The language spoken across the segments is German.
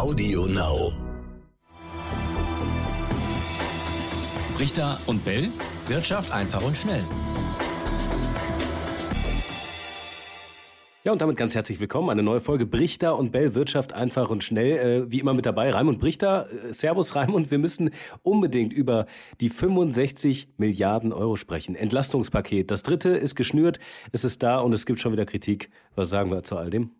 Audio Now. Richter und Bell. Wirtschaft einfach und schnell. Ja, und damit ganz herzlich willkommen. Eine neue Folge Brichter und Bell Wirtschaft einfach und schnell. Äh, wie immer mit dabei Raimund Brichter. Äh, Servus Raimund. Wir müssen unbedingt über die 65 Milliarden Euro sprechen. Entlastungspaket. Das dritte ist geschnürt. Es ist da und es gibt schon wieder Kritik. Was sagen wir zu all dem?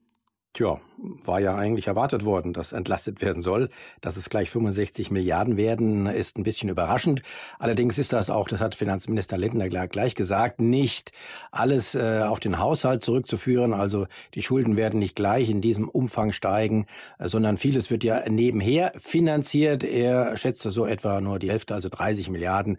Tja, war ja eigentlich erwartet worden, dass entlastet werden soll. Dass es gleich 65 Milliarden werden, ist ein bisschen überraschend. Allerdings ist das auch, das hat Finanzminister Lindner gleich gesagt, nicht alles äh, auf den Haushalt zurückzuführen. Also die Schulden werden nicht gleich in diesem Umfang steigen, äh, sondern vieles wird ja nebenher finanziert. Er schätzte so etwa nur die Hälfte, also 30 Milliarden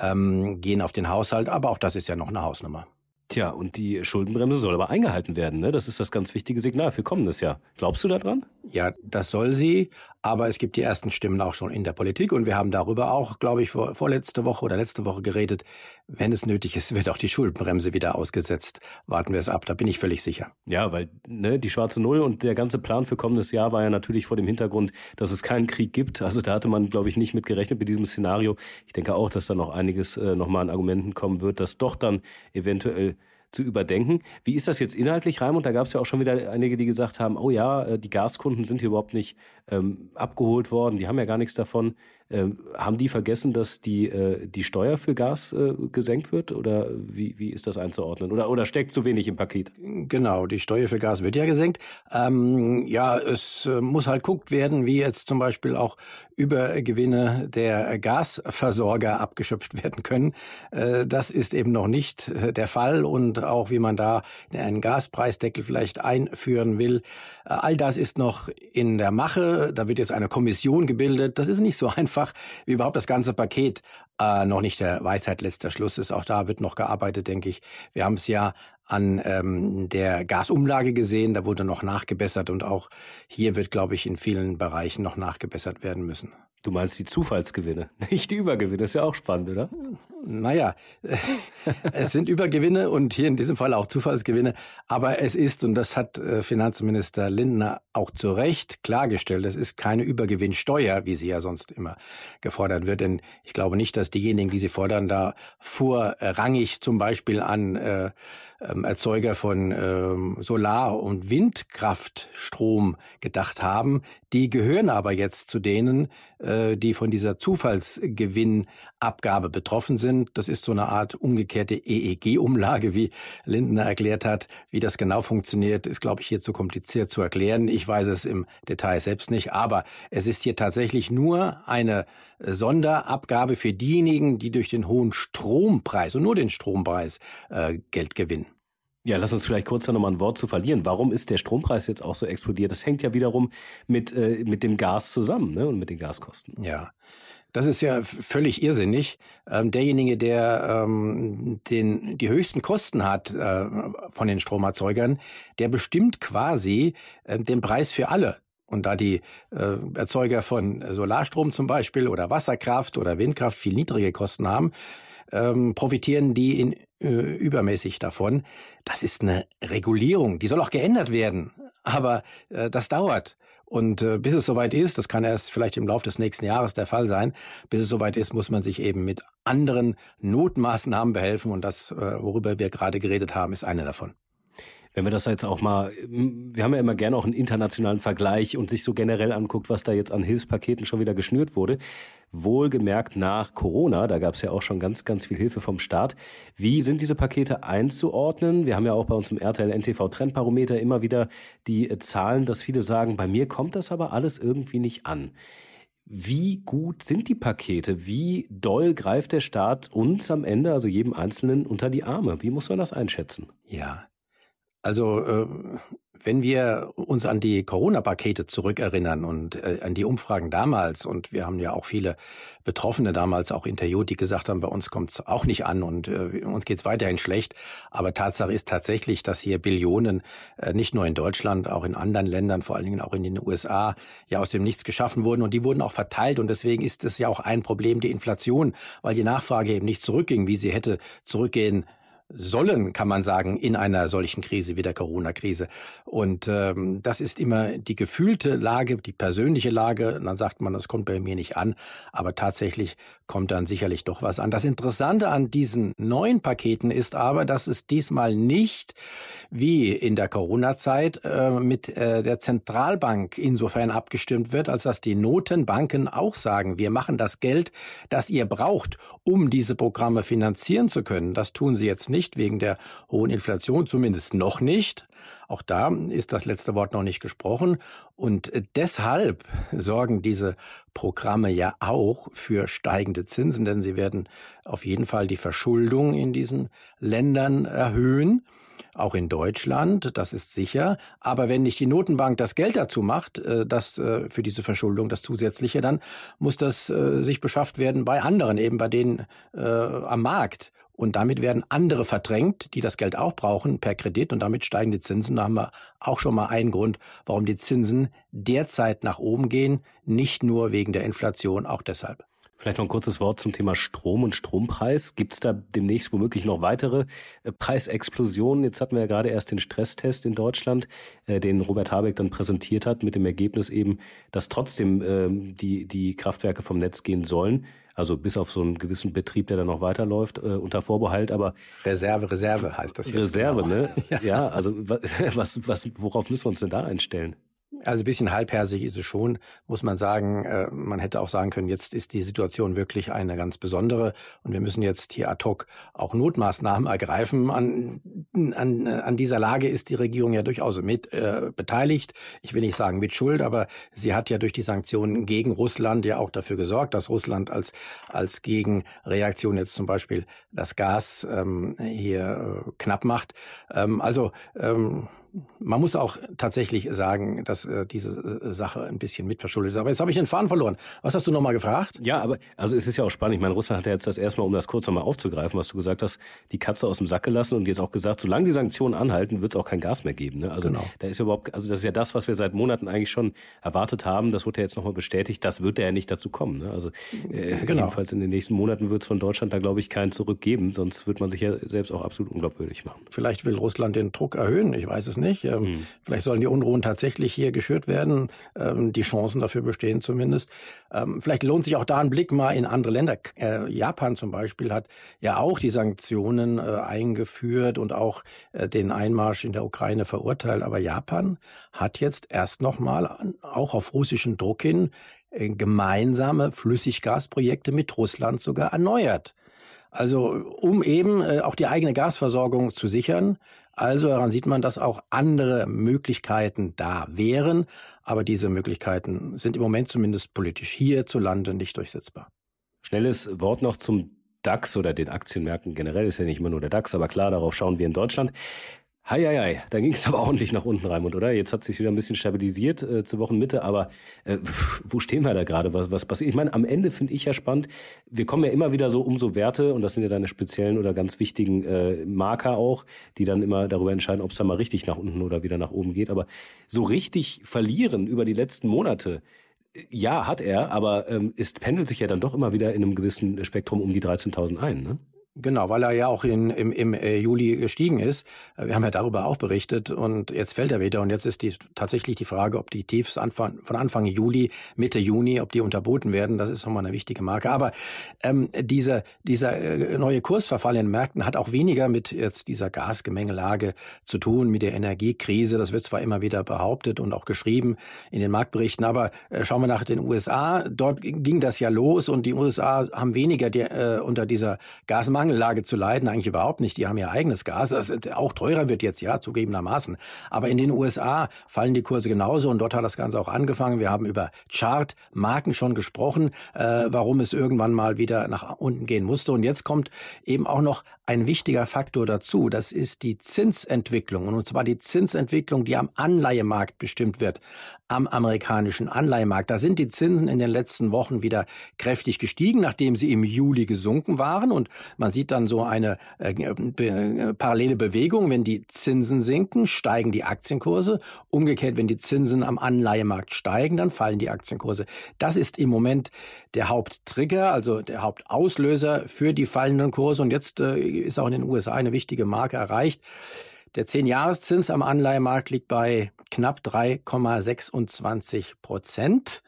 ähm, gehen auf den Haushalt. Aber auch das ist ja noch eine Hausnummer. Tja, und die Schuldenbremse soll aber eingehalten werden. Ne? Das ist das ganz wichtige Signal für kommendes Jahr. Glaubst du daran? Ja, das soll sie. Aber es gibt die ersten Stimmen auch schon in der Politik. Und wir haben darüber auch, glaube ich, vor, vorletzte Woche oder letzte Woche geredet. Wenn es nötig ist, wird auch die Schuldenbremse wieder ausgesetzt. Warten wir es ab. Da bin ich völlig sicher. Ja, weil ne, die schwarze Null und der ganze Plan für kommendes Jahr war ja natürlich vor dem Hintergrund, dass es keinen Krieg gibt. Also da hatte man, glaube ich, nicht mit gerechnet mit diesem Szenario. Ich denke auch, dass da noch einiges äh, nochmal an Argumenten kommen wird, dass doch dann eventuell zu überdenken. Wie ist das jetzt inhaltlich, Raimund? Da gab es ja auch schon wieder einige, die gesagt haben, oh ja, äh, die Gaskunden sind hier überhaupt nicht ähm, abgeholt worden, die haben ja gar nichts davon. Ähm, haben die vergessen, dass die, äh, die Steuer für Gas äh, gesenkt wird? Oder wie, wie ist das einzuordnen? Oder, oder steckt zu wenig im Paket? Genau, die Steuer für Gas wird ja gesenkt. Ähm, ja, es äh, muss halt guckt werden, wie jetzt zum Beispiel auch Übergewinne der Gasversorger abgeschöpft werden können. Äh, das ist eben noch nicht äh, der Fall und auch wie man da einen Gaspreisdeckel vielleicht einführen will. Äh, all das ist noch in der Mache. Da wird jetzt eine Kommission gebildet. Das ist nicht so einfach, wie überhaupt das ganze Paket äh, noch nicht der Weisheit letzter Schluss ist. Auch da wird noch gearbeitet, denke ich. Wir haben es ja an ähm, der Gasumlage gesehen, da wurde noch nachgebessert und auch hier wird, glaube ich, in vielen Bereichen noch nachgebessert werden müssen. Du meinst die Zufallsgewinne, nicht die Übergewinne. ist ja auch spannend, oder? Naja, es sind Übergewinne und hier in diesem Fall auch Zufallsgewinne. Aber es ist, und das hat äh, Finanzminister Lindner auch zu Recht klargestellt, es ist keine Übergewinnsteuer, wie sie ja sonst immer gefordert wird. Denn ich glaube nicht, dass diejenigen, die sie fordern, da vorrangig zum Beispiel an äh, ähm, Erzeuger von ähm, Solar- und Windkraftstrom gedacht haben. Die gehören aber jetzt zu denen, äh, die von dieser Zufallsgewinnabgabe betroffen sind. Das ist so eine Art umgekehrte EEG-Umlage, wie Lindner erklärt hat. Wie das genau funktioniert, ist, glaube ich, hier zu kompliziert zu erklären. Ich weiß es im Detail selbst nicht, aber es ist hier tatsächlich nur eine Sonderabgabe für diejenigen, die durch den hohen Strompreis und nur den Strompreis äh, Geld gewinnen. Ja, lass uns vielleicht kurz da nochmal ein Wort zu verlieren. Warum ist der Strompreis jetzt auch so explodiert? Das hängt ja wiederum mit, äh, mit dem Gas zusammen ne? und mit den Gaskosten. Ja. Das ist ja völlig irrsinnig. Ähm, derjenige, der ähm, den, die höchsten Kosten hat äh, von den Stromerzeugern, der bestimmt quasi äh, den Preis für alle. Und da die äh, Erzeuger von Solarstrom zum Beispiel oder Wasserkraft oder Windkraft viel niedrige Kosten haben, ähm, profitieren die in äh, übermäßig davon. Das ist eine Regulierung, die soll auch geändert werden, aber äh, das dauert. Und äh, bis es soweit ist, das kann erst vielleicht im Laufe des nächsten Jahres der Fall sein, bis es soweit ist, muss man sich eben mit anderen Notmaßnahmen behelfen. Und das, äh, worüber wir gerade geredet haben, ist eine davon wenn wir das jetzt auch mal, wir haben ja immer gerne auch einen internationalen Vergleich und sich so generell anguckt, was da jetzt an Hilfspaketen schon wieder geschnürt wurde. Wohlgemerkt nach Corona, da gab es ja auch schon ganz, ganz viel Hilfe vom Staat. Wie sind diese Pakete einzuordnen? Wir haben ja auch bei uns im RTL NTV Trendbarometer immer wieder die äh, Zahlen, dass viele sagen, bei mir kommt das aber alles irgendwie nicht an. Wie gut sind die Pakete? Wie doll greift der Staat uns am Ende, also jedem Einzelnen, unter die Arme? Wie muss man das einschätzen? Ja, also äh, wenn wir uns an die Corona-Pakete zurückerinnern und äh, an die Umfragen damals, und wir haben ja auch viele Betroffene damals auch interviewt, die gesagt haben, bei uns kommt es auch nicht an und äh, uns geht es weiterhin schlecht. Aber Tatsache ist tatsächlich, dass hier Billionen nicht nur in Deutschland, auch in anderen Ländern, vor allen Dingen auch in den USA, ja aus dem Nichts geschaffen wurden und die wurden auch verteilt. Und deswegen ist es ja auch ein Problem, die Inflation, weil die Nachfrage eben nicht zurückging, wie sie hätte zurückgehen sollen, kann man sagen, in einer solchen Krise wie der Corona-Krise. Und ähm, das ist immer die gefühlte Lage, die persönliche Lage. Dann sagt man, das kommt bei mir nicht an, aber tatsächlich kommt dann sicherlich doch was an. Das Interessante an diesen neuen Paketen ist aber, dass es diesmal nicht wie in der Corona-Zeit äh, mit äh, der Zentralbank insofern abgestimmt wird, als dass die Notenbanken auch sagen, wir machen das Geld, das ihr braucht, um diese Programme finanzieren zu können. Das tun sie jetzt nicht wegen der hohen Inflation, zumindest noch nicht. Auch da ist das letzte Wort noch nicht gesprochen. Und deshalb sorgen diese Programme ja auch für steigende Zinsen, denn sie werden auf jeden Fall die Verschuldung in diesen Ländern erhöhen auch in Deutschland, das ist sicher. Aber wenn nicht die Notenbank das Geld dazu macht, äh, das äh, für diese Verschuldung, das zusätzliche, dann muss das äh, sich beschafft werden bei anderen, eben bei denen äh, am Markt. Und damit werden andere verdrängt, die das Geld auch brauchen per Kredit und damit steigen die Zinsen. Da haben wir auch schon mal einen Grund, warum die Zinsen derzeit nach oben gehen, nicht nur wegen der Inflation, auch deshalb. Vielleicht noch ein kurzes Wort zum Thema Strom und Strompreis. Gibt es da demnächst womöglich noch weitere äh, Preisexplosionen? Jetzt hatten wir ja gerade erst den Stresstest in Deutschland, äh, den Robert Habeck dann präsentiert hat, mit dem Ergebnis eben, dass trotzdem ähm, die, die Kraftwerke vom Netz gehen sollen. Also bis auf so einen gewissen Betrieb, der dann noch weiterläuft, äh, unter Vorbehalt, aber Reserve, Reserve heißt das jetzt. Reserve, genau. ne? ja. ja, also was, was, worauf müssen wir uns denn da einstellen? Also ein bisschen halbherzig ist es schon, muss man sagen. Äh, man hätte auch sagen können, jetzt ist die Situation wirklich eine ganz besondere und wir müssen jetzt hier ad hoc auch Notmaßnahmen ergreifen. An, an, an dieser Lage ist die Regierung ja durchaus mit äh, beteiligt. Ich will nicht sagen mit Schuld, aber sie hat ja durch die Sanktionen gegen Russland ja auch dafür gesorgt, dass Russland als, als Gegenreaktion jetzt zum Beispiel das Gas ähm, hier äh, knapp macht. Ähm, also ähm, man muss auch tatsächlich sagen, dass äh, diese äh, Sache ein bisschen mitverschuldet ist. Aber jetzt habe ich den Faden verloren. Was hast du nochmal gefragt? Ja, aber also es ist ja auch spannend. Ich meine, Russland hat ja jetzt das erstmal, um das kurz nochmal aufzugreifen, was du gesagt hast, die Katze aus dem Sack gelassen und jetzt auch gesagt, solange die Sanktionen anhalten, wird es auch kein Gas mehr geben. Ne? Also genau. da ist ja überhaupt, also das ist ja das, was wir seit Monaten eigentlich schon erwartet haben. Das wurde ja jetzt nochmal bestätigt. Das wird ja nicht dazu kommen. Ne? Also äh, genau. jedenfalls in den nächsten Monaten wird es von Deutschland da, glaube ich, keinen zurückgeben. Sonst wird man sich ja selbst auch absolut unglaubwürdig machen. Vielleicht will Russland den Druck erhöhen. Ich weiß es nicht. Ähm, mhm. Vielleicht sollen die Unruhen tatsächlich hier geschürt werden. Ähm, die Chancen dafür bestehen zumindest. Ähm, vielleicht lohnt sich auch da ein Blick mal in andere Länder. Äh, Japan zum Beispiel hat ja auch die Sanktionen äh, eingeführt und auch äh, den Einmarsch in der Ukraine verurteilt. Aber Japan hat jetzt erst nochmal auch auf russischen Druck hin gemeinsame Flüssiggasprojekte mit Russland sogar erneuert. Also um eben äh, auch die eigene Gasversorgung zu sichern. Also daran sieht man, dass auch andere Möglichkeiten da wären, aber diese Möglichkeiten sind im Moment zumindest politisch hierzulande nicht durchsetzbar. Schnelles Wort noch zum DAX oder den Aktienmärkten generell ist ja nicht immer nur der DAX, aber klar, darauf schauen wir in Deutschland. Hei, hei, hei. da ging es aber ordentlich nach unten, Raimund, oder? Jetzt hat sich wieder ein bisschen stabilisiert äh, zur Wochenmitte, aber äh, wo stehen wir da gerade? Was, was passiert? Ich meine, am Ende finde ich ja spannend, wir kommen ja immer wieder so um so Werte, und das sind ja deine speziellen oder ganz wichtigen äh, Marker auch, die dann immer darüber entscheiden, ob es da mal richtig nach unten oder wieder nach oben geht. Aber so richtig verlieren über die letzten Monate, ja, hat er, aber ähm, es pendelt sich ja dann doch immer wieder in einem gewissen Spektrum um die 13.000 ein, ne? Genau, weil er ja auch in, im, im äh, Juli gestiegen ist. Äh, wir haben ja darüber auch berichtet und jetzt fällt er wieder und jetzt ist die, tatsächlich die Frage, ob die Tiefs Anfang, von Anfang Juli, Mitte Juni, ob die unterboten werden. Das ist nochmal eine wichtige Marke. Aber ähm, diese, dieser äh, neue Kursverfall in den Märkten hat auch weniger mit jetzt dieser Gasgemengelage zu tun, mit der Energiekrise. Das wird zwar immer wieder behauptet und auch geschrieben in den Marktberichten, aber äh, schauen wir nach den USA. Dort ging das ja los und die USA haben weniger die, äh, unter dieser Gasmarkt Mangellage zu leiden, eigentlich überhaupt nicht. Die haben ihr eigenes Gas, das auch teurer wird jetzt, ja, zugegebenermaßen. Aber in den USA fallen die Kurse genauso und dort hat das Ganze auch angefangen. Wir haben über Chartmarken schon gesprochen, äh, warum es irgendwann mal wieder nach unten gehen musste. Und jetzt kommt eben auch noch ein wichtiger Faktor dazu. Das ist die Zinsentwicklung. Und zwar die Zinsentwicklung, die am Anleihemarkt bestimmt wird, am amerikanischen Anleihemarkt. Da sind die Zinsen in den letzten Wochen wieder kräftig gestiegen, nachdem sie im Juli gesunken waren. Und man man sieht dann so eine äh, be parallele Bewegung. Wenn die Zinsen sinken, steigen die Aktienkurse. Umgekehrt, wenn die Zinsen am Anleihemarkt steigen, dann fallen die Aktienkurse. Das ist im Moment der Haupttrigger, also der Hauptauslöser für die fallenden Kurse. Und jetzt äh, ist auch in den USA eine wichtige Marke erreicht. Der 10-Jahreszins am Anleihemarkt liegt bei knapp 3,26 Prozent.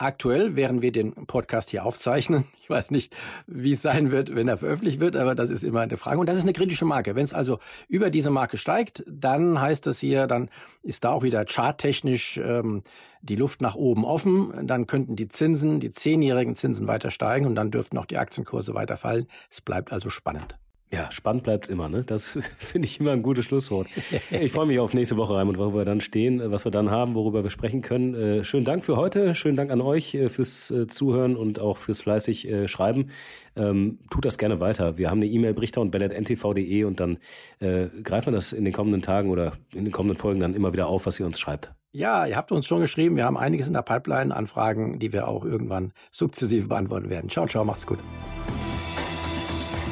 Aktuell, während wir den Podcast hier aufzeichnen, ich weiß nicht, wie es sein wird, wenn er veröffentlicht wird, aber das ist immer eine Frage. Und das ist eine kritische Marke. Wenn es also über diese Marke steigt, dann heißt das hier, dann ist da auch wieder charttechnisch ähm, die Luft nach oben offen. Dann könnten die Zinsen, die zehnjährigen Zinsen weiter steigen und dann dürften auch die Aktienkurse weiter fallen. Es bleibt also spannend. Ja, spannend bleibt immer, ne? Das finde ich immer ein gutes Schlusswort. Ich freue mich auf nächste Woche, Raimund, wo wir dann stehen, was wir dann haben, worüber wir sprechen können. Äh, schönen Dank für heute, schönen Dank an euch äh, fürs äh, Zuhören und auch fürs fleißig äh, Schreiben. Ähm, tut das gerne weiter. Wir haben eine E-Mail brichter und ntv.de und dann äh, greifen wir das in den kommenden Tagen oder in den kommenden Folgen dann immer wieder auf, was ihr uns schreibt. Ja, ihr habt uns schon geschrieben, wir haben einiges in der Pipeline, Anfragen, die wir auch irgendwann sukzessive beantworten werden. Ciao, ciao, macht's gut.